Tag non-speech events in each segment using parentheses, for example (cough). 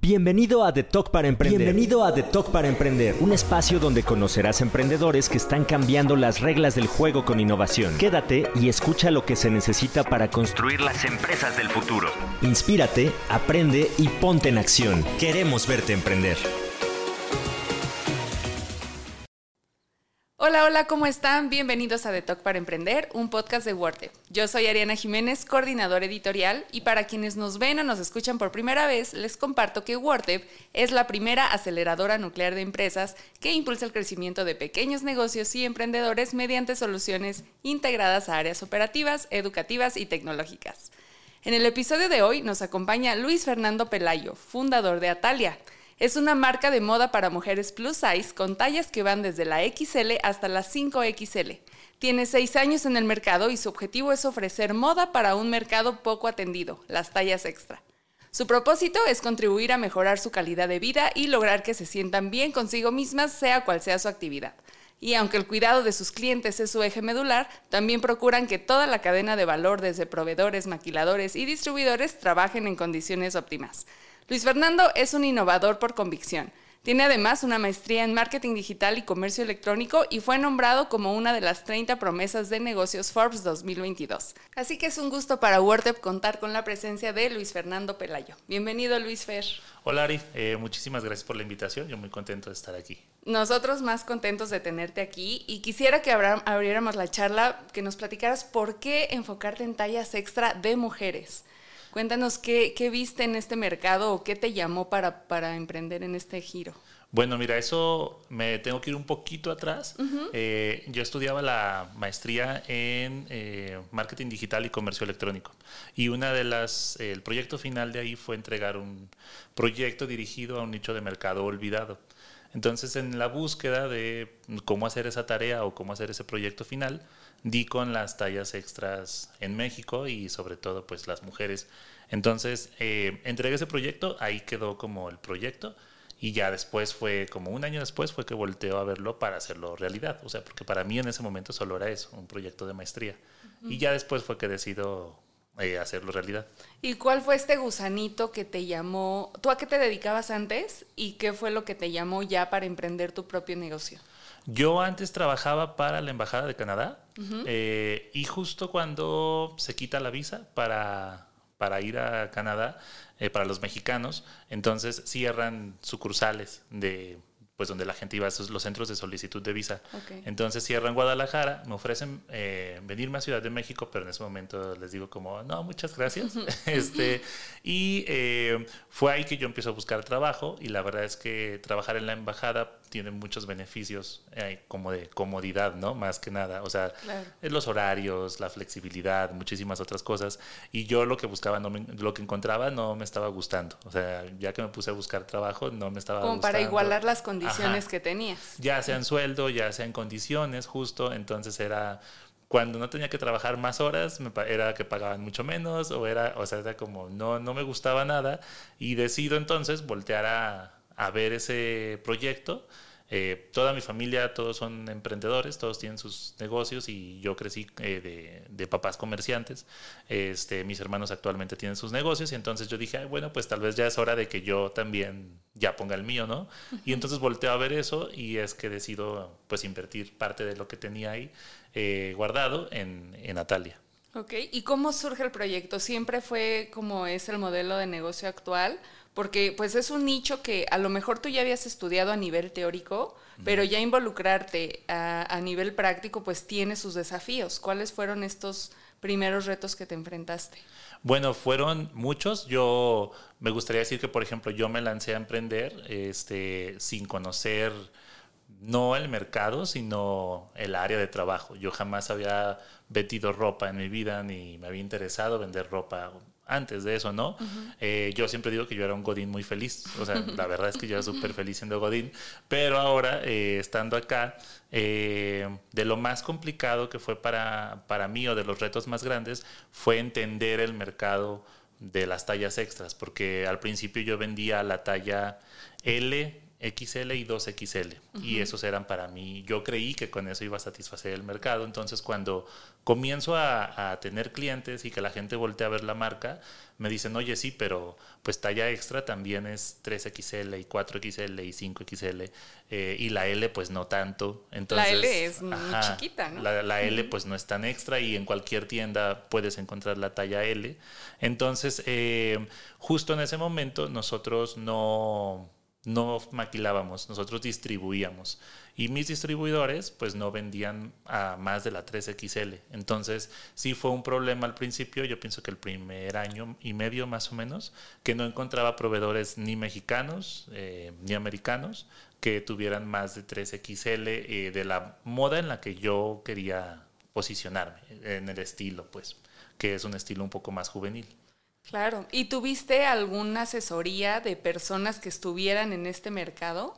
Bienvenido a The Talk para Emprender. Bienvenido a The Talk para Emprender, un espacio donde conocerás emprendedores que están cambiando las reglas del juego con innovación. Quédate y escucha lo que se necesita para construir las empresas del futuro. Inspírate, aprende y ponte en acción. Queremos verte emprender. Hola, hola, ¿cómo están? Bienvenidos a The Talk para Emprender, un podcast de WordTech. Yo soy Ariana Jiménez, coordinadora editorial, y para quienes nos ven o nos escuchan por primera vez, les comparto que WordTech es la primera aceleradora nuclear de empresas que impulsa el crecimiento de pequeños negocios y emprendedores mediante soluciones integradas a áreas operativas, educativas y tecnológicas. En el episodio de hoy nos acompaña Luis Fernando Pelayo, fundador de Atalia. Es una marca de moda para mujeres plus size con tallas que van desde la XL hasta la 5XL. Tiene seis años en el mercado y su objetivo es ofrecer moda para un mercado poco atendido, las tallas extra. Su propósito es contribuir a mejorar su calidad de vida y lograr que se sientan bien consigo mismas, sea cual sea su actividad. Y aunque el cuidado de sus clientes es su eje medular, también procuran que toda la cadena de valor, desde proveedores, maquiladores y distribuidores, trabajen en condiciones óptimas. Luis Fernando es un innovador por convicción. Tiene además una maestría en marketing digital y comercio electrónico y fue nombrado como una de las 30 promesas de negocios Forbes 2022. Así que es un gusto para WordUp contar con la presencia de Luis Fernando Pelayo. Bienvenido Luis Fer. Hola Ari, eh, muchísimas gracias por la invitación, yo muy contento de estar aquí. Nosotros más contentos de tenerte aquí y quisiera que abriéramos la charla, que nos platicaras por qué enfocarte en tallas extra de mujeres. Cuéntanos qué, viste en este mercado o qué te llamó para, para, emprender en este giro. Bueno, mira, eso me tengo que ir un poquito atrás. Eh, yo estudiaba la maestría en eh, marketing digital y comercio electrónico. Y una de las, el proyecto final de ahí fue entregar un proyecto dirigido a un nicho de mercado olvidado. Entonces, en la búsqueda de cómo hacer esa tarea o cómo hacer ese proyecto final, di con las tallas extras en México y sobre todo pues las mujeres. Entonces eh, entregué ese proyecto, ahí quedó como el proyecto y ya después fue, como un año después fue que volteó a verlo para hacerlo realidad. O sea, porque para mí en ese momento solo era eso, un proyecto de maestría. Y ya después fue que decido eh, hacerlo realidad. ¿Y cuál fue este gusanito que te llamó? ¿Tú a qué te dedicabas antes y qué fue lo que te llamó ya para emprender tu propio negocio? Yo antes trabajaba para la Embajada de Canadá eh, y justo cuando se quita la visa para, para ir a Canadá, eh, para los mexicanos, entonces cierran sucursales de pues donde la gente iba a los centros de solicitud de visa. Entonces cierran Guadalajara, me ofrecen eh, venirme a Ciudad de México, pero en ese momento les digo como, no, muchas gracias. (laughs) este, y eh, fue ahí que yo empiezo a buscar trabajo y la verdad es que trabajar en la embajada tiene muchos beneficios eh, como de comodidad, ¿no? Más que nada, o sea, los horarios, la flexibilidad, muchísimas otras cosas. Y yo lo que buscaba, no lo que encontraba no me estaba gustando. O sea, ya que me puse a buscar trabajo, no me estaba como para igualar las condiciones condiciones que tenías. Ya sea en sueldo, ya sea en condiciones, justo. Entonces era cuando no tenía que trabajar más horas, me, era que pagaban mucho menos, o era, o sea, era como no, no me gustaba nada. Y decido entonces voltear a, a ver ese proyecto eh, toda mi familia, todos son emprendedores, todos tienen sus negocios y yo crecí eh, de, papás comerciantes. Este, mis hermanos actualmente tienen sus negocios y entonces yo dije, bueno, pues tal vez ya es hora de que yo también ya ponga el mío, ¿no? Y entonces volteo a ver eso y es que decido pues invertir parte de lo que tenía ahí eh, guardado en, en Natalia. Ok, ¿y cómo surge el proyecto? ¿Siempre fue como es el modelo de negocio actual? Porque pues es un nicho que a lo mejor tú ya habías estudiado a nivel teórico, pero ya involucrarte a, nivel práctico pues tiene sus desafíos. ¿Cuáles fueron estos primeros retos que te enfrentaste? Bueno, fueron muchos. Yo me gustaría decir que, por ejemplo, yo me lancé a emprender este, sin conocer no el mercado, sino el área de trabajo. Yo jamás había vendido ropa en mi vida ni me había interesado vender ropa antes de eso, ¿no? Eh, yo siempre digo que yo era un Godín muy feliz, o sea, (laughs) la verdad es que yo era súper feliz siendo Godín, pero ahora, eh, estando acá, eh, de lo más complicado que fue para, para mí o de los retos más grandes fue entender el mercado de las tallas extras, porque al principio yo vendía la talla L, XL y 2XL. Y esos eran para mí, yo creí que con eso iba a satisfacer el mercado. Entonces cuando comienzo a, tener clientes y que la gente voltea a ver la marca, me dicen, oye, sí, pero pues talla extra también es 3XL y 4XL y 5XL. Eh, y la L pues no tanto. Entonces, la L es muy chiquita, ¿no? La, L pues no es tan extra y en cualquier tienda puedes encontrar la talla L. Entonces, eh, justo en ese momento nosotros no no maquilábamos, nosotros distribuíamos. Y mis distribuidores pues no vendían a más de la 3XL. Entonces sí fue un problema al principio, yo pienso que el primer año y medio más o menos, que no encontraba proveedores ni mexicanos eh, ni americanos que tuvieran más de 3XL eh, de la moda en la que yo quería posicionarme, en el estilo pues, que es un estilo un poco más juvenil. Claro. ¿Y tuviste alguna asesoría de personas que estuvieran en este mercado?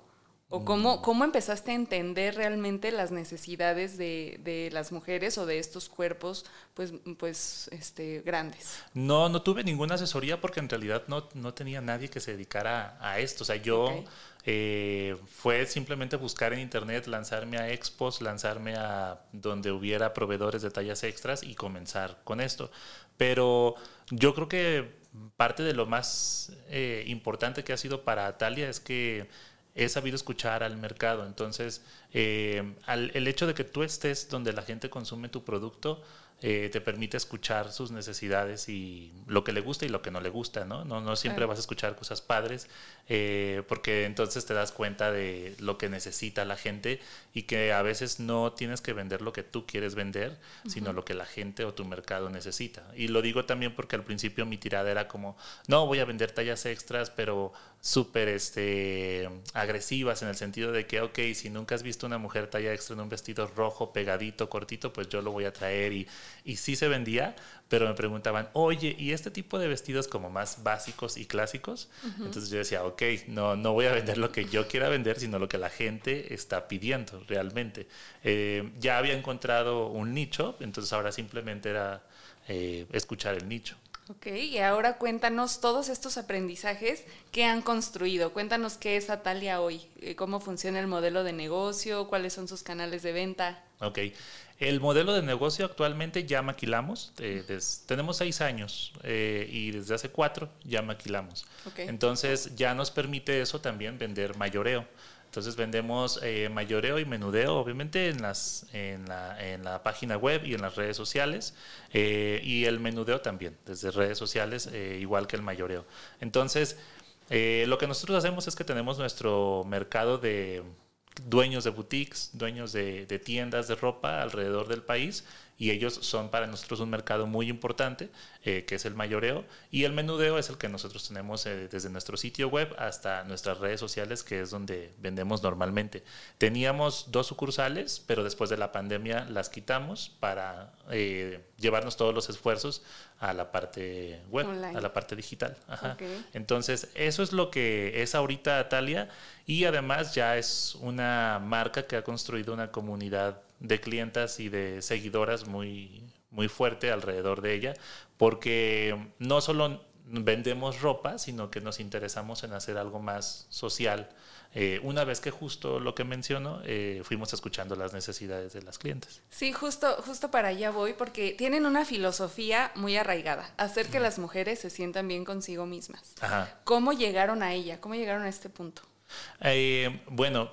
¿O cómo, mm. cómo empezaste a entender realmente las necesidades de, de, las mujeres o de estos cuerpos pues, pues, este, grandes? No, no tuve ninguna asesoría porque en realidad no, no tenía nadie que se dedicara a esto. O sea, yo eh, fue simplemente buscar en internet, lanzarme a expos, lanzarme a donde hubiera proveedores de tallas extras y comenzar con esto. Pero yo creo que parte de lo más eh, importante que ha sido para Atalia es que he sabido escuchar al mercado. Entonces, eh, el hecho de que tú estés donde la gente consume tu producto, eh, te permite escuchar sus necesidades y lo que le gusta y lo que no le gusta, ¿no? No, no siempre vas a escuchar cosas padres, eh, porque entonces te das cuenta de lo que necesita la gente y que a veces no tienes que vender lo que tú quieres vender, sino lo que la gente o tu mercado necesita. Y lo digo también porque al principio mi tirada era como, no, voy a vender tallas extras, pero súper este, agresivas en el sentido de que, ok, si nunca has visto una mujer talla extra en un vestido rojo, pegadito, cortito, pues yo lo voy a traer y, y sí se vendía, pero me preguntaban, oye, ¿y este tipo de vestidos como más básicos y clásicos? Entonces yo decía, ok, no, no voy a vender lo que yo quiera vender, sino lo que la gente está pidiendo realmente. Eh, ya había encontrado un nicho, entonces ahora simplemente era eh, escuchar el nicho. Ok, y ahora cuéntanos todos estos aprendizajes que han construido. Cuéntanos qué es Atalia hoy, eh, cómo funciona el modelo de negocio, cuáles son sus canales de venta. Ok, el modelo de negocio actualmente ya maquilamos. Eh, tenemos seis años eh, y desde hace cuatro ya maquilamos. Entonces ya nos permite eso también vender mayoreo. Entonces vendemos eh, mayoreo y menudeo, obviamente, en, las, en, la, en la página web y en las redes sociales. Y el menudeo también, desde redes sociales, igual que el mayoreo. Entonces, lo que nosotros hacemos es que tenemos nuestro mercado de dueños de boutiques, dueños de, de tiendas de ropa alrededor del país y ellos son para nosotros un mercado muy importante, eh, que es el mayoreo, y el menudeo es el que nosotros tenemos eh, desde nuestro sitio web hasta nuestras redes sociales, que es donde vendemos normalmente. Teníamos dos sucursales, pero después de la pandemia las quitamos para eh, llevarnos todos los esfuerzos a la parte web, a la parte digital. Entonces, eso es lo que es ahorita Talia y además ya es una marca que ha construido una comunidad de clientas y de seguidoras muy, muy fuerte alrededor de ella, porque no solo vendemos ropa, sino que nos interesamos en hacer algo más social. Eh, una vez que justo lo que menciono, eh, fuimos escuchando las necesidades de las clientes. Sí, justo, justo para allá voy, porque tienen una filosofía muy arraigada, hacer que las mujeres se sientan bien consigo mismas. ¿Cómo llegaron a ella? ¿Cómo llegaron a este punto? Eh, bueno,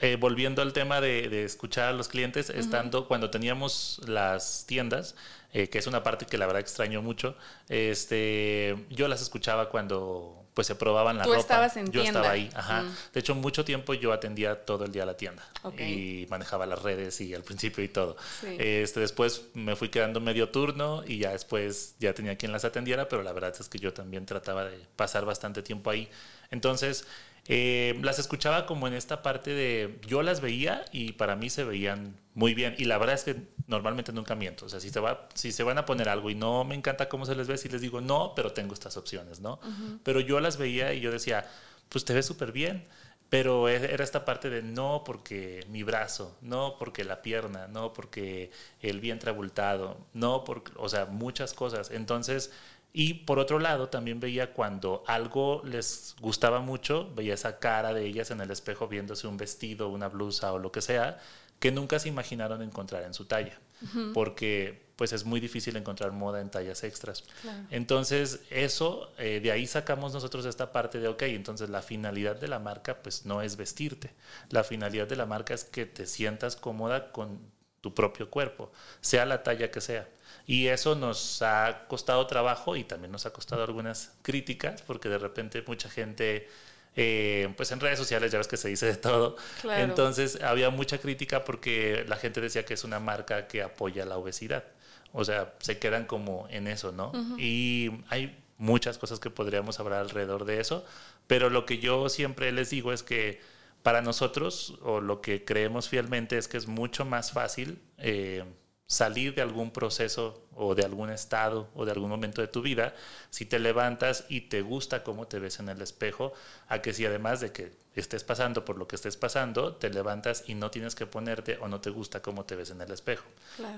eh, volviendo al tema de, escuchar a los clientes, estando cuando teníamos las tiendas, eh, que es una parte que la verdad extraño mucho, este, yo las escuchaba cuando pues se probaban la Tú ropa. Estabas en yo estaba ahí, ajá. Mm. De hecho, mucho tiempo yo atendía todo el día la tienda y manejaba las redes y al principio y todo. Este, después me fui quedando medio turno y ya después ya tenía quien las atendiera, pero la verdad es que yo también trataba de pasar bastante tiempo ahí. Entonces, eh, las escuchaba como en esta parte de yo las veía y para mí se veían muy bien y la verdad es que normalmente nunca miento, o sea, si se, va, si se van a poner algo y no me encanta cómo se les ve, si les digo no, pero tengo estas opciones, ¿no? Pero yo las veía y yo decía, pues te ves súper bien, pero e, era esta parte de no porque mi brazo, no porque la pierna, no porque el vientre abultado, no porque, o sea, muchas cosas. Entonces, Y por otro lado, también veía cuando algo les gustaba mucho, veía esa cara de ellas en el espejo viéndose un vestido, una blusa o lo que sea, que nunca se imaginaron encontrar en su talla, porque pues es muy difícil encontrar moda en tallas extras. Entonces, eso, eh, de ahí sacamos nosotros esta parte de, ok, entonces la finalidad de la marca pues no es vestirte, la finalidad de la marca es que te sientas cómoda con tu propio cuerpo, sea la talla que sea. Y eso nos ha costado trabajo y también nos ha costado algunas críticas, porque de repente mucha gente eh, pues en redes sociales ya ves que se dice de todo. Entonces había mucha crítica porque la gente decía que es una marca que apoya la obesidad. O sea, se quedan como en eso, ¿no? Y hay muchas cosas que podríamos hablar alrededor de eso, pero lo que yo siempre les digo es que para nosotros, o lo que creemos fielmente, es que es mucho más fácil eh, salir de algún proceso o de algún estado o de algún momento de tu vida si te levantas y te gusta cómo te ves en el espejo, a que si además de que estés pasando por lo que estés pasando, te levantas y no tienes que ponerte o no te gusta cómo te ves en el espejo.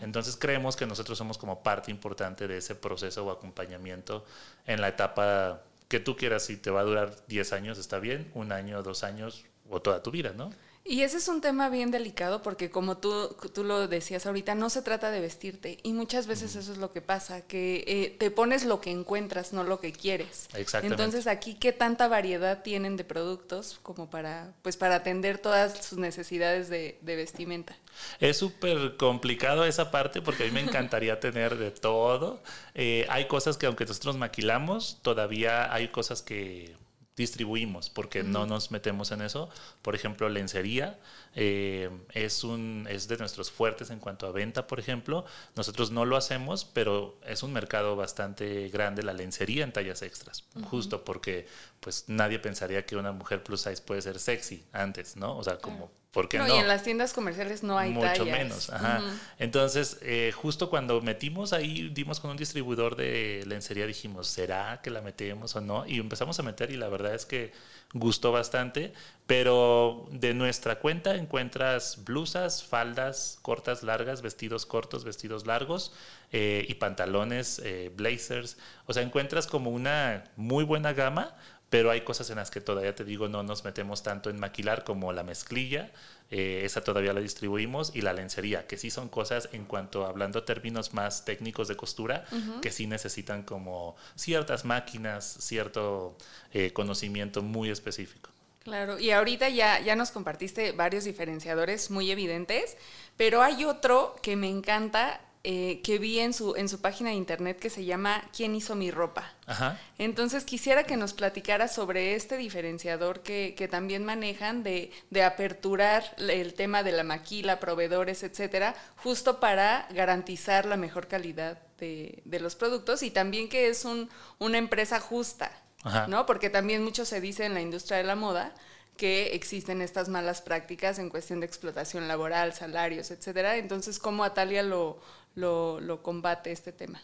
Entonces creemos que nosotros somos como parte importante de ese proceso o acompañamiento en la etapa que tú quieras, si te va a durar 10 años, está bien, un año, dos años o toda tu vida, ¿no? Y ese es un tema bien delicado porque como tú, tú lo decías ahorita, no se trata de vestirte y muchas veces eso es lo que pasa, que eh, te pones lo que encuentras, no lo que quieres. Exactamente. Entonces aquí qué tanta variedad tienen de productos como para, pues para atender todas sus necesidades de, vestimenta. Es súper complicado esa parte porque a mí me encantaría tener de todo. Eh, hay cosas que aunque nosotros maquilamos, todavía hay cosas que distribuimos porque no nos metemos en eso. Por ejemplo, lencería eh, es, un, es de nuestros fuertes en cuanto a venta, por ejemplo. Nosotros no lo hacemos, pero es un mercado bastante grande la lencería en tallas extras, justo porque pues nadie pensaría que una mujer plus size puede ser sexy antes, ¿no? O sea, como ¿Por qué no, Y en las tiendas comerciales no hay Mucho menos, ajá. Entonces, eh, justo cuando metimos ahí, dimos con un distribuidor de lencería, dijimos, ¿será que la metemos o no? Y empezamos a meter y la verdad es que gustó bastante, pero de nuestra cuenta encuentras blusas, faldas cortas, largas, vestidos cortos, vestidos largos eh, y pantalones, eh, blazers. O sea, encuentras como una muy buena gama pero hay cosas en las que todavía te digo no nos metemos tanto en maquilar como la mezclilla, eh, esa todavía la distribuimos, y la lencería, que sí son cosas en cuanto hablando términos más técnicos de costura, que sí necesitan como ciertas máquinas, cierto eh, conocimiento muy específico. Claro, y ahorita ya, ya nos compartiste varios diferenciadores muy evidentes, pero hay otro que me encanta eh, que vi en su, en su página de internet que se llama ¿Quién hizo mi ropa? Entonces quisiera que nos platicara sobre este diferenciador que, también manejan de, aperturar el tema de la maquila, proveedores, etcétera, justo para garantizar la mejor calidad de, los productos y también que es un, una empresa justa, ¿no? Porque también mucho se dice en la industria de la moda que existen estas malas prácticas en cuestión de explotación laboral, salarios, etcétera. Entonces, ¿cómo Atalia lo, lo, combate este tema?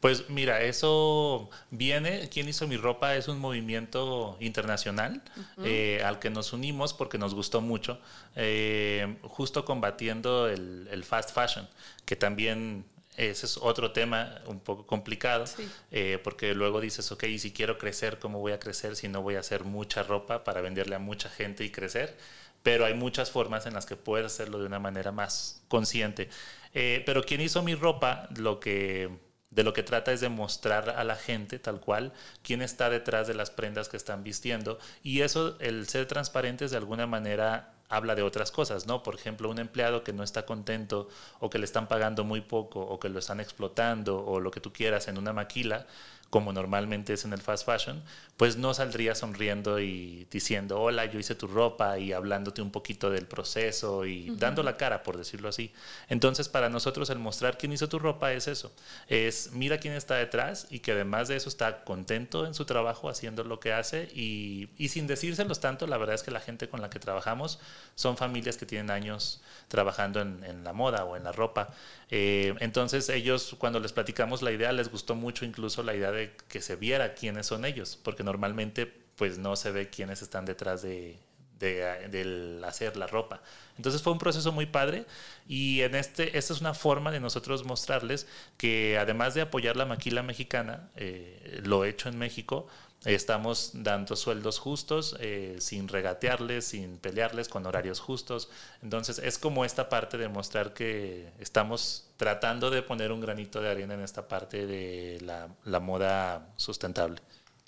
Pues mira, eso viene, quien hizo mi ropa es un movimiento internacional eh, al que nos unimos porque nos gustó mucho, eh, justo combatiendo el, fast fashion, que también ese es otro tema un poco complicado, eh, porque luego dices, ok, y si quiero crecer, ¿cómo voy a crecer si no voy a hacer mucha ropa para venderle a mucha gente y crecer? Pero hay muchas formas en las que puedes hacerlo de una manera más consciente. Eh, pero quien hizo mi ropa, lo que de lo que trata es de mostrar a la gente tal cual quién está detrás de las prendas que están vistiendo y eso, el ser transparentes de alguna manera habla de otras cosas, ¿no? Por ejemplo, un empleado que no está contento o que le están pagando muy poco o que lo están explotando o lo que tú quieras en una maquila, como normalmente es en el fast fashion, pues no saldría sonriendo y diciendo, hola, yo hice tu ropa y hablándote un poquito del proceso y dando la cara, por decirlo así. Entonces, para nosotros el mostrar quién hizo tu ropa es eso, es mira quién está detrás y que además de eso está contento en su trabajo haciendo lo que hace y, y sin decírselos tanto, la verdad es que la gente con la que trabajamos son familias que tienen años trabajando en, en la moda o en la ropa. Eh, entonces ellos, cuando les platicamos la idea, les gustó mucho incluso la idea de que se viera quiénes son ellos, porque normalmente pues no se ve quiénes están detrás de, de, hacer la ropa. Entonces fue un proceso muy padre y en este, esta es una forma de nosotros mostrarles que además de apoyar la maquila mexicana, eh, lo hecho en México, estamos dando sueldos justos, eh, sin regatearles, sin pelearles, con horarios justos. Entonces es como esta parte de mostrar que estamos tratando de poner un granito de arena en esta parte de la moda sustentable.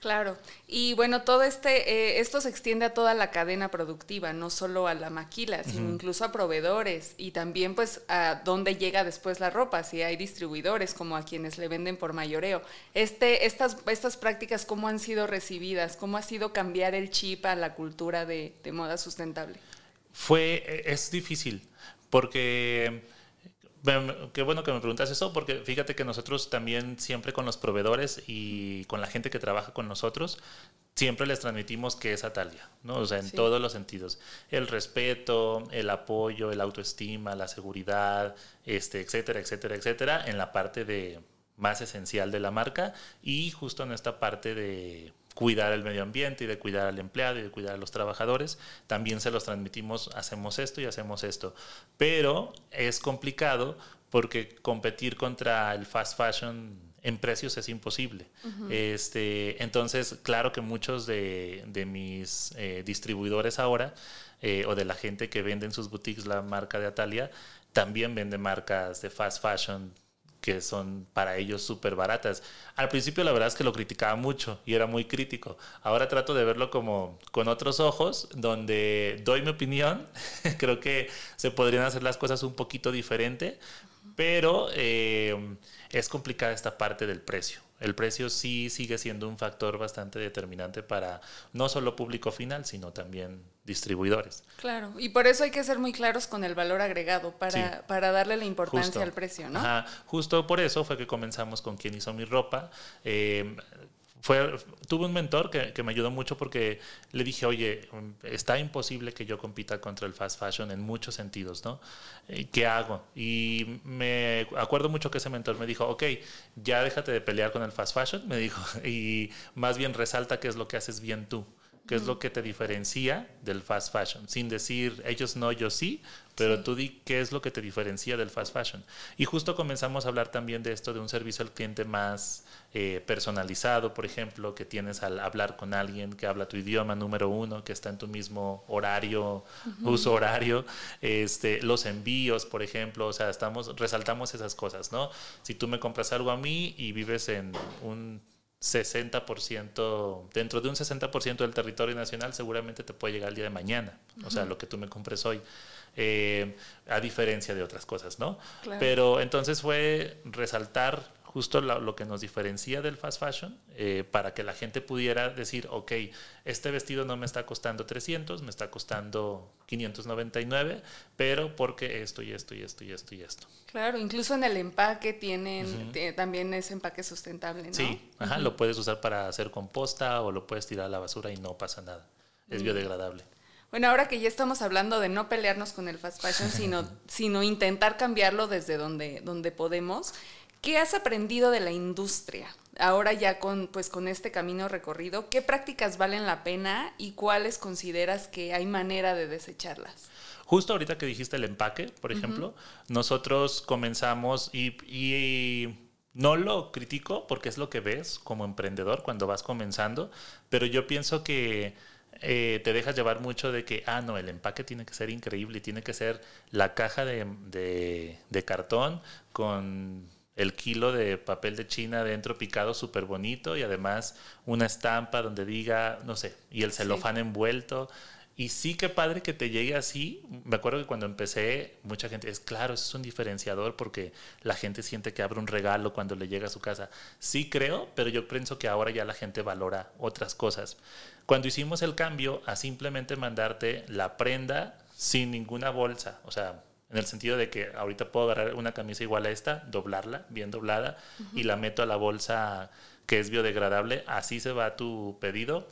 Claro, y bueno, todo este, eh, esto se extiende a toda la cadena productiva, no solo a la maquila, sino incluso a proveedores y también pues a dónde llega después la ropa, si hay distribuidores como a quienes le venden por mayoreo. Este, estas, estas prácticas, ¿cómo han sido recibidas? ¿Cómo ha sido cambiar el chip a la cultura de, de moda sustentable? Fue, eh, es difícil, porque Qué bueno que me preguntas eso, porque fíjate que nosotros también siempre con los proveedores y con la gente que trabaja con nosotros, siempre les transmitimos que es Atalia, ¿no? O sea, en todos los sentidos. El respeto, el apoyo, el autoestima, la seguridad, este, etcétera, etcétera, etcétera, en la parte de más esencial de la marca y justo en esta parte de cuidar el medio ambiente y de cuidar al empleado y de cuidar a los trabajadores. También se los transmitimos, hacemos esto y hacemos esto. Pero es complicado porque competir contra el fast fashion en precios es imposible. este, entonces, claro que muchos de, mis eh, distribuidores ahora, eh, o de la gente que vende en sus boutiques la marca de Atalia, también vende marcas de fast fashion que son para ellos súper baratas. Al principio la verdad es que lo criticaba mucho y era muy crítico. Ahora trato de verlo como con otros ojos, donde doy mi opinión. (laughs) Creo que se podrían hacer las cosas un poquito diferente, pero eh, es complicada esta parte del precio. El precio sí sigue siendo un factor bastante determinante para no solo público final, sino también distribuidores. Claro, y por eso hay que ser muy claros con el valor agregado para, para darle la importancia al precio, ¿no? Ajá, justo por eso fue que comenzamos con quien hizo mi ropa. Eh, fue, tuve un mentor que, me ayudó mucho porque le dije, oye, está imposible que yo compita contra el fast fashion en muchos sentidos, ¿no? Eh, ¿Qué hago? Y me acuerdo mucho que ese mentor me dijo, ok, ya déjate de pelear con el fast fashion, me dijo, (laughs) y más bien resalta qué es lo que haces bien tú qué es lo que te diferencia del fast fashion, sin decir ellos no, yo sí, pero tú di qué es lo que te diferencia del fast fashion. Y justo comenzamos a hablar también de esto, de un servicio al cliente más eh, personalizado, por ejemplo, que tienes al hablar con alguien que habla tu idioma número uno, que está en tu mismo horario, uso horario, este, los envíos, por ejemplo, o sea, estamos, resaltamos esas cosas, ¿no? Si tú me compras algo a mí y vives en un 60%, dentro de un 60% del territorio nacional seguramente te puede llegar el día de mañana, o sea, lo que tú me compres hoy, eh, a diferencia de otras cosas, ¿no? Pero entonces fue resaltar justo lo, que nos diferencia del fast fashion, eh, para que la gente pudiera decir, ok, este vestido no me está costando 300, me está costando 599, pero porque esto y esto y esto y esto y esto. Claro, incluso en el empaque tienen también ese empaque sustentable, ¿no? Sí, ajá, lo puedes usar para hacer composta o lo puedes tirar a la basura y no pasa nada. Es biodegradable. Bueno, ahora que ya estamos hablando de no pelearnos con el fast fashion, sino, (laughs) sino intentar cambiarlo desde donde, donde podemos, ¿Qué has aprendido de la industria? Ahora ya con, pues, con este camino recorrido, ¿qué prácticas valen la pena y cuáles consideras que hay manera de desecharlas? Justo ahorita que dijiste el empaque, por ejemplo, nosotros comenzamos y, y no lo critico porque es lo que ves como emprendedor cuando vas comenzando, pero yo pienso que eh, te dejas llevar mucho de que, ah, no, el empaque tiene que ser increíble, tiene que ser la caja de, de, de cartón con el kilo de papel de China dentro picado súper bonito y además una estampa donde diga, no sé, y el celofán envuelto. Y sí, qué padre que te llegue así. Me acuerdo que cuando empecé, mucha gente, es claro, eso es un diferenciador porque la gente siente que abre un regalo cuando le llega a su casa. Sí creo, pero yo pienso que ahora ya la gente valora otras cosas. Cuando hicimos el cambio a simplemente mandarte la prenda sin ninguna bolsa, o sea, en el sentido de que ahorita puedo agarrar una camisa igual a esta, doblarla, bien doblada, y la meto a la bolsa que es biodegradable, así se va tu pedido.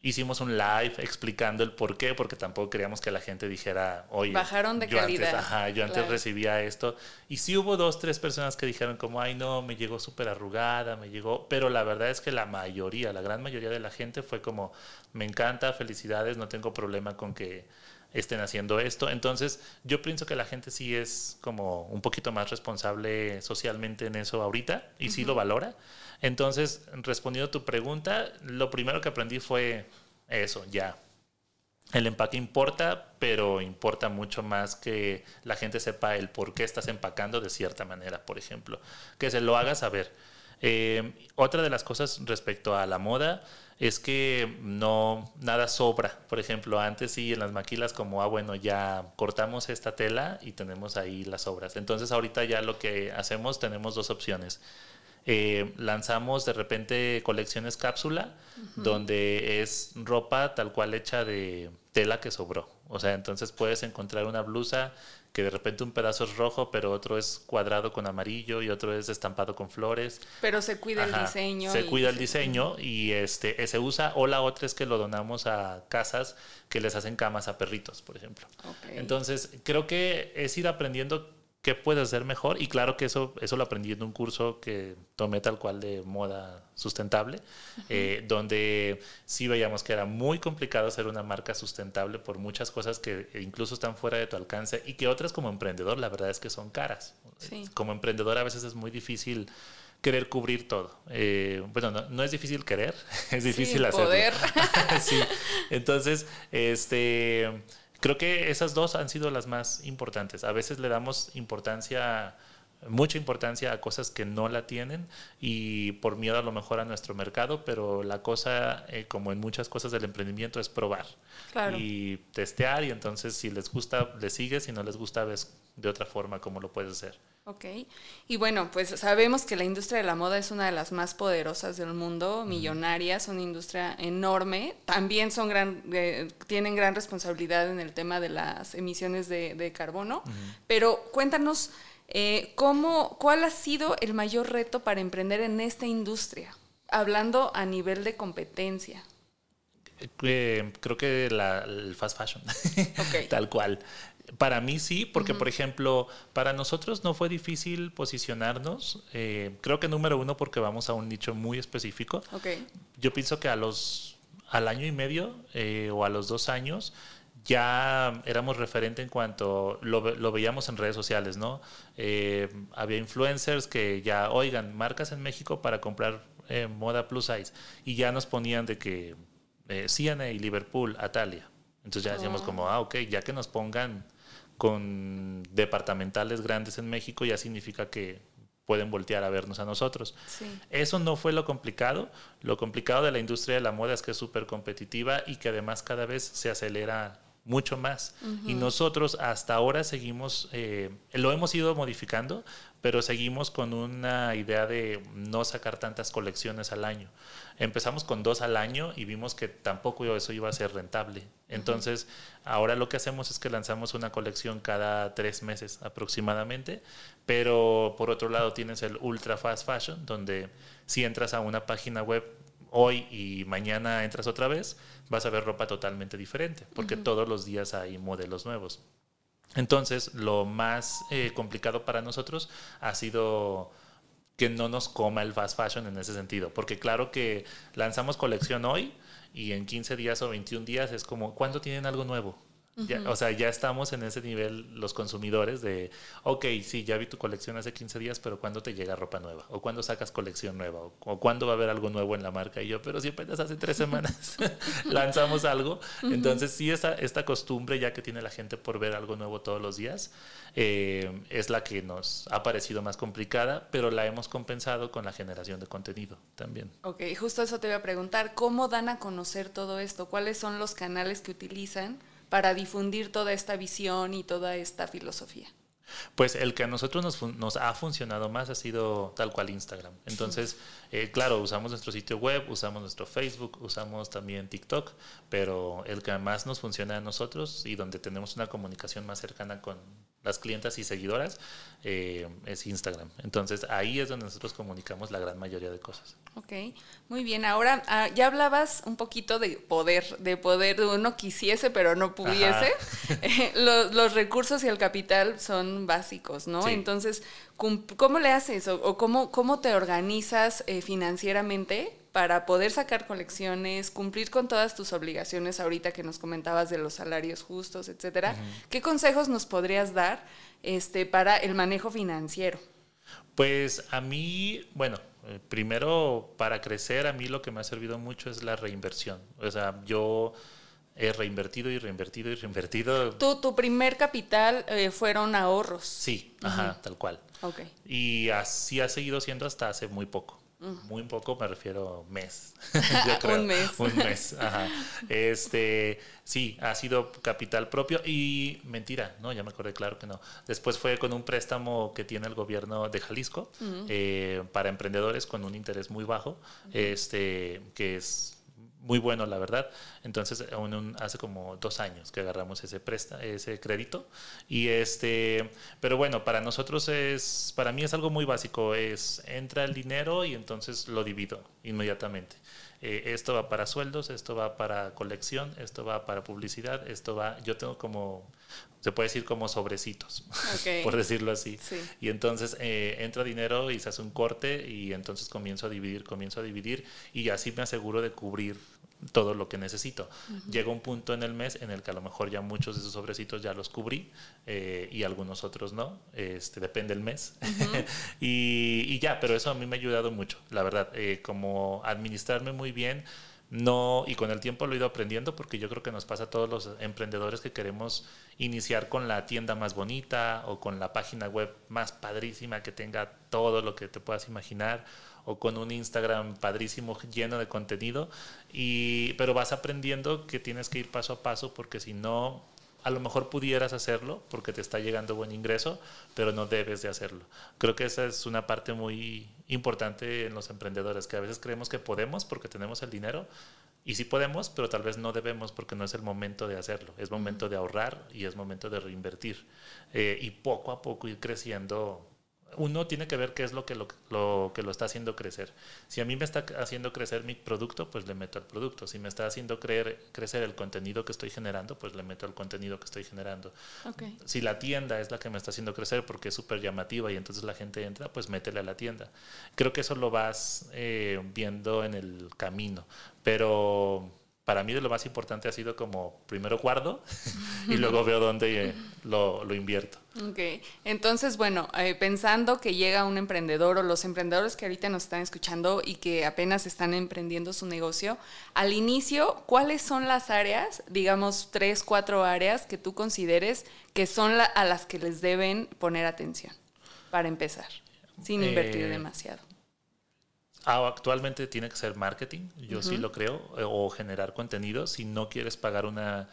Hicimos un live explicando el por qué, porque tampoco queríamos que la gente dijera, oye, bajaron de yo calidad. Antes, ajá, yo antes Claro. recibía esto. Y sí hubo dos, tres personas que dijeron como, ay no, me llegó súper arrugada, me llegó, pero la verdad es que la mayoría, la gran mayoría de la gente fue como, me encanta, felicidades, no tengo problema con que estén haciendo esto. Entonces, yo pienso que la gente sí es como un poquito más responsable socialmente en eso ahorita y sí lo valora. Entonces, respondiendo a tu pregunta, lo primero que aprendí fue eso, ya. El empaque importa, pero importa mucho más que la gente sepa el por qué estás empacando de cierta manera, por ejemplo. Que se lo haga saber. Eh, otra de las cosas respecto a la moda es que no nada sobra. Por ejemplo, antes sí en las maquilas como, ah, bueno, ya cortamos esta tela y tenemos ahí las sobras. Entonces ahorita ya lo que hacemos tenemos dos opciones. Eh, lanzamos de repente colecciones cápsula, donde es ropa tal cual hecha de tela que sobró. O sea, entonces puedes encontrar una blusa que de repente un pedazo es rojo, pero otro es cuadrado con amarillo y otro es estampado con flores. Pero se cuida el diseño. Se cuida el se- diseño y este se usa. O la otra es que lo donamos a casas que les hacen camas a perritos, por ejemplo. Entonces, creo que es ir aprendiendo qué puedes hacer mejor y claro que eso, eso lo aprendí en un curso que tomé tal cual de moda sustentable, eh, donde sí veíamos que era muy complicado hacer una marca sustentable por muchas cosas que incluso están fuera de tu alcance y que otras como emprendedor la verdad es que son caras. Sí. Como emprendedor a veces es muy difícil querer cubrir todo. Eh, bueno, no, no es difícil querer, (laughs) es difícil Sí, hacerlo. poder. (laughs) sí. Entonces, este, creo que esas dos han sido las más importantes. A veces le damos importancia, mucha importancia a cosas que no la tienen y por miedo a lo mejor a nuestro mercado, pero la cosa, eh, como en muchas cosas del emprendimiento, es probar Claro. y testear y entonces si les gusta, le sigues, si no les gusta, ves de otra forma cómo lo puedes hacer. Ok. Y bueno, pues sabemos que la industria de la moda es una de las más poderosas del mundo, millonarias, una industria enorme. También son gran, eh, tienen gran responsabilidad en el tema de las emisiones de, de carbono. Pero cuéntanos, eh, ¿cómo, ¿cuál ha sido el mayor reto para emprender en esta industria? Hablando a nivel de competencia. Eh, creo que la- el fast fashion, Ok. (laughs) tal cual. Para mí sí, porque por ejemplo, para nosotros no fue difícil posicionarnos. eh, creo que número uno porque vamos a un nicho muy específico. Ok. Yo pienso que a los al año y medio eh, o a los dos años ya éramos referente en cuanto lo, lo veíamos en redes sociales, ¿no? Eh, había influencers que ya, oigan, marcas en México para comprar moda plus size y ya nos ponían de que eh, CNA, Liverpool, Atalia. Entonces ya decíamos como, ah, ok, ya que nos pongan con departamentales grandes en México ya significa que pueden voltear a vernos a nosotros. Sí. Eso no fue lo complicado. Lo complicado de la industria de la moda es que es súper competitiva y que además cada vez se acelera mucho más. Y nosotros hasta ahora seguimos, eh, lo hemos ido modificando, pero seguimos con una idea de no sacar tantas colecciones al año. Empezamos con dos al año y vimos que tampoco eso iba a ser rentable. Entonces, ahora lo que hacemos es que lanzamos una colección cada tres meses aproximadamente, pero por otro lado tienes el ultra fast fashion, donde si entras a una página web hoy y mañana entras otra vez, vas a ver ropa totalmente diferente, porque todos los días hay modelos nuevos. Entonces, lo más eh, complicado para nosotros ha sido que no nos coma el fast fashion en ese sentido, porque claro que lanzamos colección hoy y en 15 días o 21 días es como, ¿cuándo tienen algo nuevo? Ya, o sea, ya estamos en ese nivel los consumidores de, ok, sí, ya vi tu colección hace 15 días, pero ¿cuándo te llega ropa nueva? ¿O cuándo sacas colección nueva? ¿O, o cuándo va a haber algo nuevo en la marca? Y yo, pero si apenas hace tres semanas (laughs) (laughs) lanzamos algo. Entonces, sí, esta, esta costumbre ya que tiene la gente por ver algo nuevo todos los días, eh, es la que nos ha parecido más complicada, pero la hemos compensado con la generación de contenido también. Ok, justo eso te iba a preguntar. ¿Cómo dan a conocer todo esto? ¿Cuáles son los canales que utilizan para difundir toda esta visión y toda esta filosofía? Pues el que a nosotros nos, nos ha funcionado más ha sido tal cual Instagram. Entonces, eh, claro, usamos nuestro sitio web, usamos nuestro Facebook, usamos también TikTok, pero el que más nos funciona a nosotros y donde tenemos una comunicación más cercana con las clientas y seguidoras, eh, es Instagram. Entonces ahí es donde nosotros comunicamos la gran mayoría de cosas. Ok, muy bien. Ahora ah, ya hablabas un poquito de poder, de poder uno quisiese pero no pudiese. (laughs) Eh, los, los, recursos y el capital son básicos, ¿no? Entonces, ¿cómo le haces o, cómo, cómo te organizas eh, financieramente para poder sacar colecciones, cumplir con todas tus obligaciones ahorita que nos comentabas de los salarios justos, etcétera. ¿Qué consejos nos podrías dar este, para el manejo financiero? Pues a mí, bueno, eh, primero para crecer a mí lo que me ha servido mucho es la reinversión. O sea, yo he reinvertido y reinvertido y reinvertido. ¿Tu, tu primer capital eh, fueron ahorros? Sí, ajá, tal cual. Okay. Y así ha seguido siendo hasta hace muy poco. Muy poco, me refiero mes. (laughs) (laughs) un mes. Un mes, ajá. Este, sí, ha sido capital propio y mentira, no, ya me acordé, claro que no. Después fue con un préstamo que tiene el gobierno de Jalisco eh, para emprendedores con un interés muy bajo, este, que es muy bueno, la verdad. Entonces, hace como dos años que agarramos ese presta, ese crédito. Y este, pero bueno, para nosotros es, para mí es algo muy básico. Es entra el dinero y entonces lo divido inmediatamente. Eh, esto va para sueldos, esto va para colección, esto va para publicidad, esto va, yo tengo como, se puede decir como sobrecitos, (laughs) por decirlo así. Y entonces eh, entra dinero y se hace un corte y entonces comienzo a dividir, comienzo a dividir y así me aseguro de cubrir todo lo que necesito. Llega un punto en el mes en el que a lo mejor ya muchos de esos sobrecitos ya los cubrí eh, y algunos otros no, este, depende del mes. (laughs) y, ya, pero eso a mí me ha ayudado mucho, la verdad, eh, como administrarme muy bien. No, y con el tiempo lo he ido aprendiendo porque yo creo que nos pasa a todos los emprendedores que queremos iniciar con la tienda más bonita o con la página web más padrísima que tenga todo lo que te puedas imaginar o con un Instagram padrísimo lleno de contenido, y, pero vas aprendiendo que tienes que ir paso a paso porque si no, a lo mejor pudieras hacerlo porque te está llegando buen ingreso, pero no debes de hacerlo. Creo que esa es una parte muy importante en los emprendedores, que a veces creemos que podemos porque tenemos el dinero, y sí podemos, pero tal vez no debemos porque no es el momento de hacerlo. Es momento de ahorrar y es momento de reinvertir. Eh, y poco a poco ir creciendo uno tiene que ver qué es lo que lo, que lo está haciendo crecer. Si a mí me está haciendo crecer mi producto, pues le meto al producto. Si me está haciendo creer, crecer el contenido que estoy generando, pues le meto al contenido que estoy generando. Si la tienda es la que me está haciendo crecer porque es súper llamativa y entonces la gente entra, pues métele a la tienda. Creo que eso lo vas eh, viendo en el camino. Pero para mí de lo más importante ha sido como primero guardo (laughs) y luego veo dónde eh, lo, lo, invierto. Ok, entonces bueno, eh, pensando que llega un emprendedor o los emprendedores que ahorita nos están escuchando y que apenas están emprendiendo su negocio, al inicio, ¿cuáles son las áreas, digamos tres, cuatro áreas que tú consideres que son a las que les deben poner atención para empezar, sin invertir eh, demasiado? Ah, actualmente tiene que ser marketing, yo sí lo creo, eh, o generar contenido. Si no quieres pagar una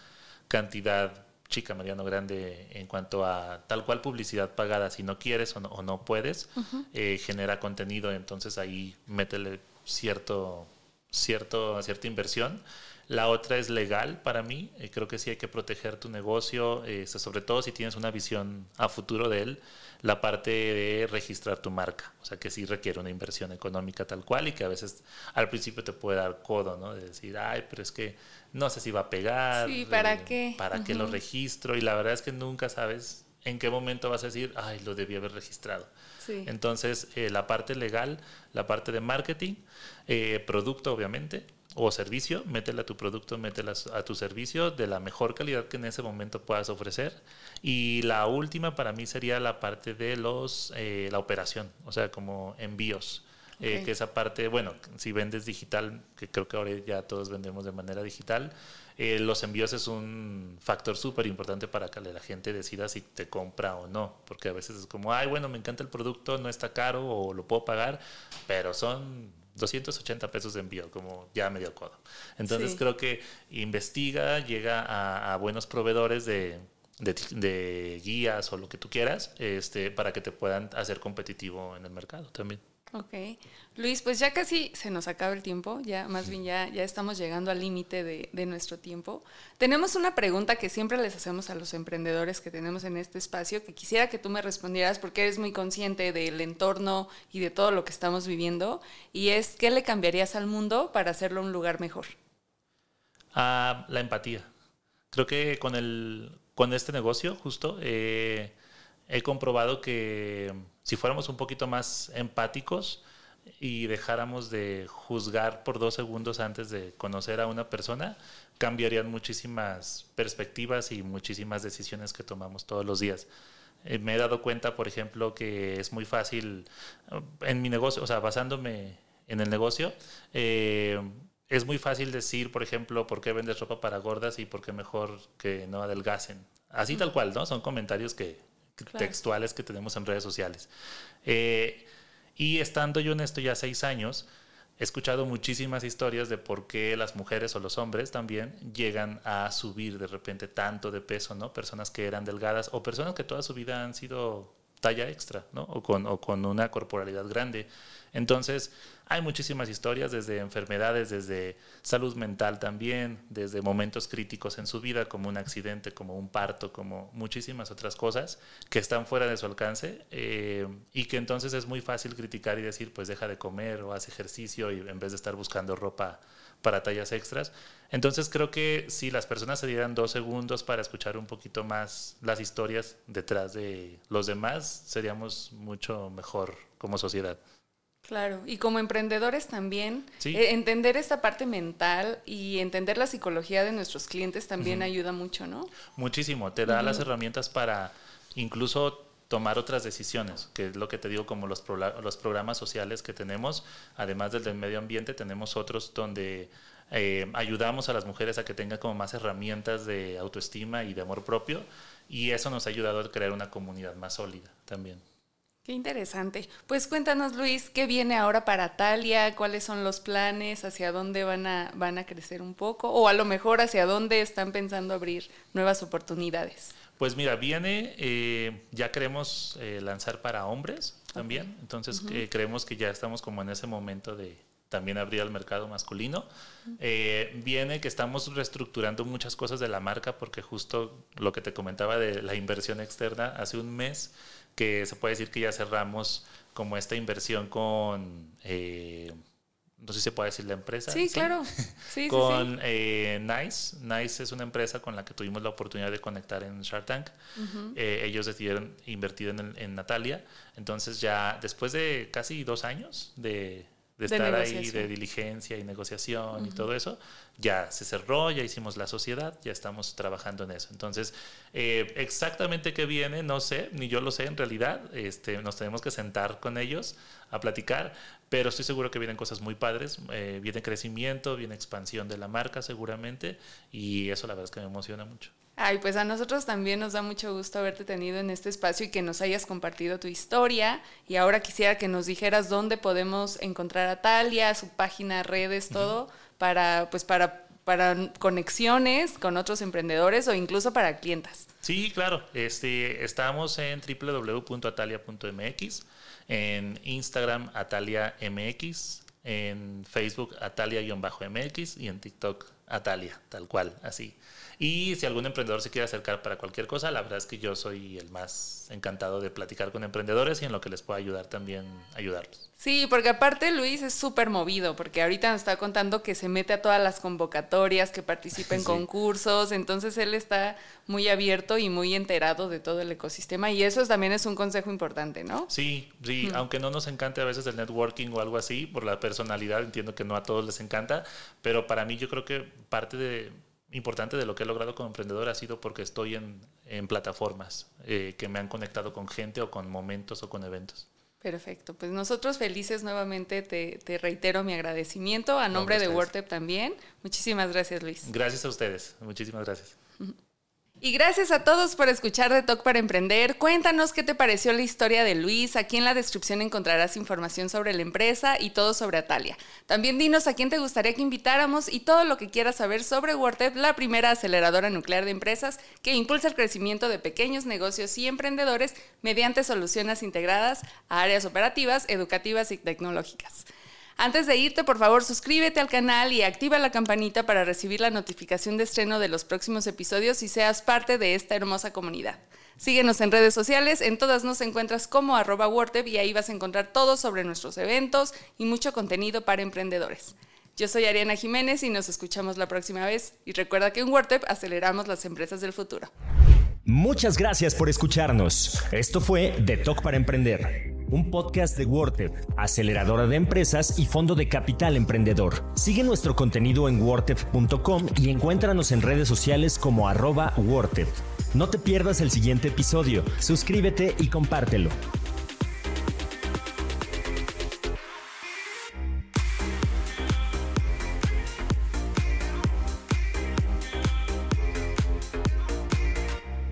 cantidad chica, mediano, grande en cuanto a tal cual publicidad pagada, si no quieres o no, puedes, eh, genera contenido, entonces ahí métele cierto, cierto, cierta inversión. La otra es legal para mí, eh, creo que sí hay que proteger tu negocio, sobre todo si tienes una visión a futuro de él la parte de registrar tu marca, o sea que sí requiere una inversión económica tal cual y que a veces al principio te puede dar codo, ¿no? De decir, ay, pero es que no sé si va a pegar. Sí, ¿para qué? ¿Para qué lo registro? Y la verdad es que nunca sabes en qué momento vas a decir, ay, lo debí haber registrado. Sí. Entonces, eh, la parte legal, la parte de marketing, eh, producto, obviamente, o servicio, métela a tu producto, métela a tu servicio de la mejor calidad que en ese momento puedas ofrecer. Y la última para mí sería la parte de los eh, la operación, o sea, como envíos. Eh, que esa parte, bueno, si vendes digital, que creo que ahora ya todos vendemos de manera digital, eh, los envíos es un factor súper importante para que la gente decida si te compra o no, porque a veces es como, ay, bueno, me encanta el producto, no está caro o lo puedo pagar, pero son 280 pesos de envío, como ya medio codo. Entonces creo que investiga, llega a, buenos proveedores de, de, guías o lo que tú quieras, este, para que te puedan hacer competitivo en el mercado también. Ok. Luis, pues ya casi se nos acaba el tiempo, ya más bien ya, ya estamos llegando al límite de, de, nuestro tiempo. Tenemos una pregunta que siempre les hacemos a los emprendedores que tenemos en este espacio, que quisiera que tú me respondieras porque eres muy consciente del entorno y de todo lo que estamos viviendo, y es, ¿qué le cambiarías al mundo para hacerlo un lugar mejor? Ah, la empatía. Creo que con, el, con este negocio justo eh, he comprobado que si fuéramos un poquito más empáticos y dejáramos de juzgar por dos segundos antes de conocer a una persona, cambiarían muchísimas perspectivas y muchísimas decisiones que tomamos todos los días. Eh, me he dado cuenta, por ejemplo, que es muy fácil eh, en mi negocio, o sea, basándome en el negocio, eh, es muy fácil decir, por ejemplo, por qué vendes ropa para gordas y por qué mejor que no adelgacen. Así tal cual, ¿no? Son comentarios que, textuales que tenemos en redes sociales. Eh, y estando yo en esto ya seis años, he escuchado muchísimas historias de por qué las mujeres o los hombres también llegan a subir de repente tanto de peso, ¿no? Personas que eran delgadas o personas que toda su vida han sido talla extra, ¿no? O con, o con una corporalidad grande. Entonces, hay muchísimas historias, desde enfermedades, desde salud mental también, desde momentos críticos en su vida, como un accidente, como un parto, como muchísimas otras cosas que están fuera de su alcance eh, y que entonces es muy fácil criticar y decir, pues deja de comer o haz ejercicio y en vez de estar buscando ropa para tallas extras. Entonces creo que si las personas se dieran dos segundos para escuchar un poquito más las historias detrás de los demás, seríamos mucho mejor como sociedad. Claro, y como emprendedores también, eh, entender esta parte mental y entender la psicología de nuestros clientes también ayuda mucho, ¿no? Muchísimo, te da las herramientas para incluso tomar otras decisiones, que es lo que te digo como los, los programas sociales que tenemos, además del del medio ambiente, tenemos otros donde eh, ayudamos a las mujeres a que tengan como más herramientas de autoestima y de amor propio, y eso nos ha ayudado a crear una comunidad más sólida también. Qué interesante. Pues cuéntanos, Luis, ¿qué viene ahora para Talia? ¿Cuáles son los planes? ¿Hacia dónde van a, van a crecer un poco? O a lo mejor hacia dónde están pensando abrir nuevas oportunidades. Pues mira, viene, eh, ya queremos eh, lanzar para hombres también, entonces eh, creemos que ya estamos como en ese momento de también abrir al mercado masculino. viene que estamos reestructurando muchas cosas de la marca porque justo lo que te comentaba de la inversión externa, hace un mes que se puede decir que ya cerramos como esta inversión con, eh, no sé si se puede decir la empresa. Sí, claro. (laughs) con eh, Nice. Nice es una empresa con la que tuvimos la oportunidad de conectar en Shark Tank. Eh, ellos decidieron invertir en, en, Natalia. Entonces ya después de casi dos años de, de, estar ahí, de diligencia y negociación y todo eso, ya se cerró, ya hicimos la sociedad, ya estamos trabajando en eso. Entonces, eh, exactamente qué viene, no sé, ni yo lo sé en realidad, este, nos tenemos que sentar con ellos a platicar, pero estoy seguro que vienen cosas muy padres, eh, viene crecimiento, viene expansión de la marca seguramente, y eso la verdad es que me emociona mucho. Ay, pues a nosotros también nos da mucho gusto haberte tenido en este espacio y que nos hayas compartido tu historia. Y ahora quisiera que nos dijeras dónde podemos encontrar a Talia, su página, redes, todo, para, pues para, para conexiones con otros emprendedores o incluso para clientas. Sí, claro. Este, estamos en www.atalia.mx, en Instagram AtaliaMX, en Facebook Atalia-MX y en TikTok Atalia, tal cual, así. Y si algún emprendedor se quiere acercar para cualquier cosa, la verdad es que yo soy el más encantado de platicar con emprendedores y en lo que les pueda ayudar también ayudarlos. Sí, porque aparte Luis es súper movido, porque ahorita nos está contando que se mete a todas las convocatorias, que participa en (laughs) concursos, entonces él está muy abierto y muy enterado de todo el ecosistema y eso también es un consejo importante, ¿no? Sí, sí, aunque no nos encante a veces el networking o algo así, por la personalidad, entiendo que no a todos les encanta, pero para mí yo creo que parte de importante de lo que he logrado como emprendedor ha sido porque estoy en, en plataformas eh, que me han conectado con gente o con momentos o con eventos. Perfecto, pues nosotros felices nuevamente te, te reitero mi agradecimiento a nombre de WordTap también. Muchísimas gracias Luis. Gracias a ustedes, muchísimas gracias. (laughs) Y gracias a todos por escuchar de Talk para Emprender. Cuéntanos qué te pareció la historia de Luis. Aquí en la descripción encontrarás información sobre la empresa y todo sobre Atalia. También dinos a quién te gustaría que invitáramos y todo lo que quieras saber sobre WordTech, la primera aceleradora nuclear de empresas que impulsa el crecimiento de pequeños negocios y emprendedores mediante soluciones integradas a áreas operativas, educativas y tecnológicas. Antes de irte, por favor, suscríbete al canal y activa la campanita para recibir la notificación de estreno de los próximos episodios y seas parte de esta hermosa comunidad. Síguenos en redes sociales, en todas nos encuentras como arroba y ahí vas a encontrar todo sobre nuestros eventos y mucho contenido para emprendedores. Yo soy Ariana Jiménez y nos escuchamos la próxima vez. Y recuerda que en WordTep aceleramos las empresas del futuro. Muchas gracias por escucharnos. Esto fue The Talk para Emprender un podcast de WordTep, aceleradora de empresas y fondo de capital emprendedor. Sigue nuestro contenido en wordtep.com y encuéntranos en redes sociales como arroba No te pierdas el siguiente episodio, suscríbete y compártelo.